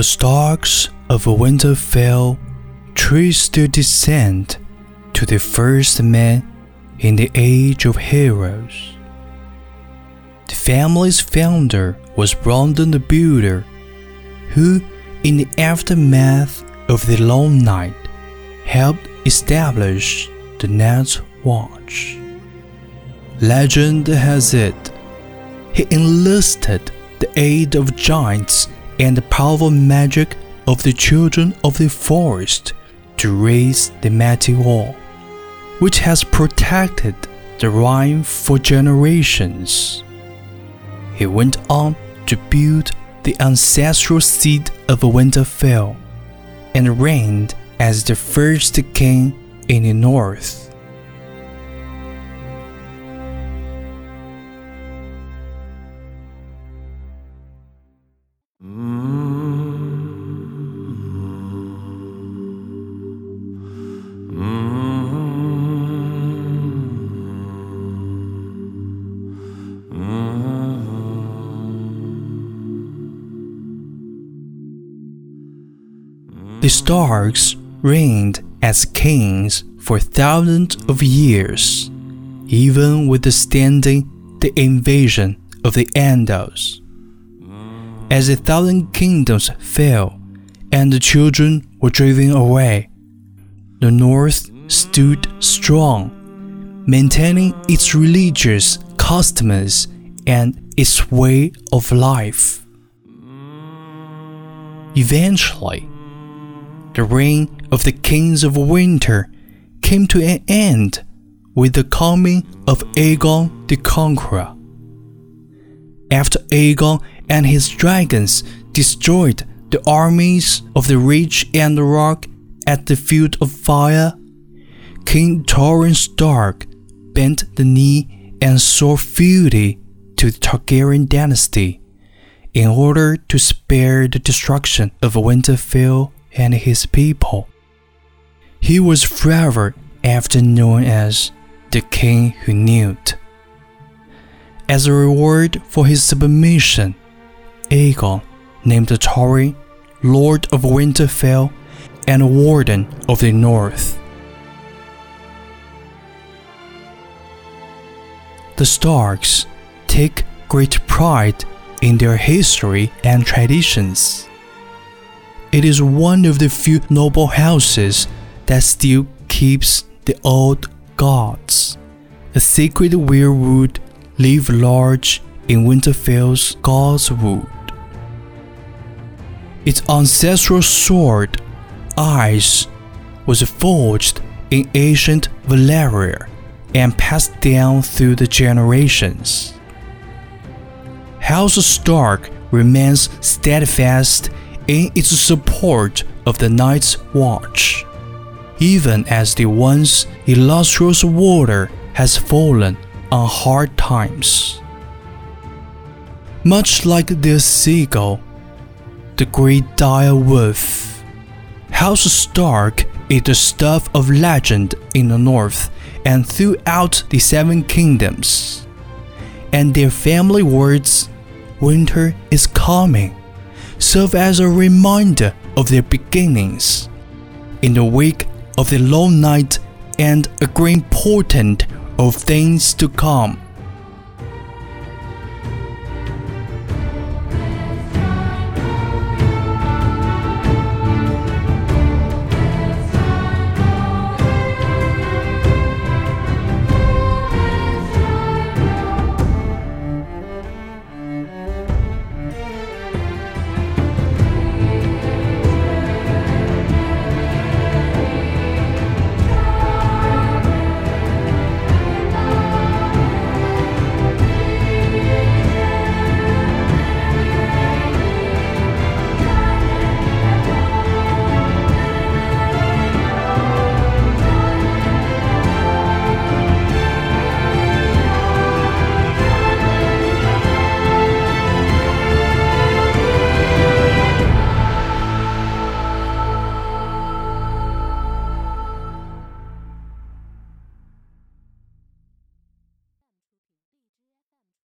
The Starks of Winterfell trace still descend to the first men in the Age of Heroes. The family's founder was Brandon the Builder, who, in the aftermath of the Long Night, helped establish the Night's Watch. Legend has it, he enlisted the aid of giants and the powerful magic of the children of the forest to raise the mighty wall, which has protected the Rhine for generations. He went on to build the ancestral seat of Winterfell and reigned as the first king in the north. The Starks reigned as kings for thousands of years, even withstanding the invasion of the Andals. As the Thousand Kingdoms fell and the children were driven away, the North stood strong, maintaining its religious customs and its way of life. Eventually, the reign of the kings of winter came to an end with the coming of Aegon the Conqueror. After Aegon and his dragons destroyed the armies of the Reach and the rock at the field of fire, King Torrhen Stark bent the knee and swore fealty to the Targaryen dynasty in order to spare the destruction of Winterfell and his people. He was forever after known as the King who knew. As a reward for his submission, Aegon named Torrhen Lord of Winterfell and Warden of the North. The Starks take great pride in their history and traditions. It is one of the few noble houses that still keeps the old gods. A sacred weirwood live large in Winterfell's Godswood. Its ancestral sword, Ice, was forged in ancient Valyria and passed down through the generations. House Stark remains steadfast in its support of the Night's Watch, even as the once illustrious warder has fallen on hard times. Much like the sigil, the great dire wolf, House Stark is the stuff of legend in the north and throughout the Seven Kingdoms. And their family words, Winter is coming serve as a reminder of their beginnings. In the wake of the long night and a great portent of things to come.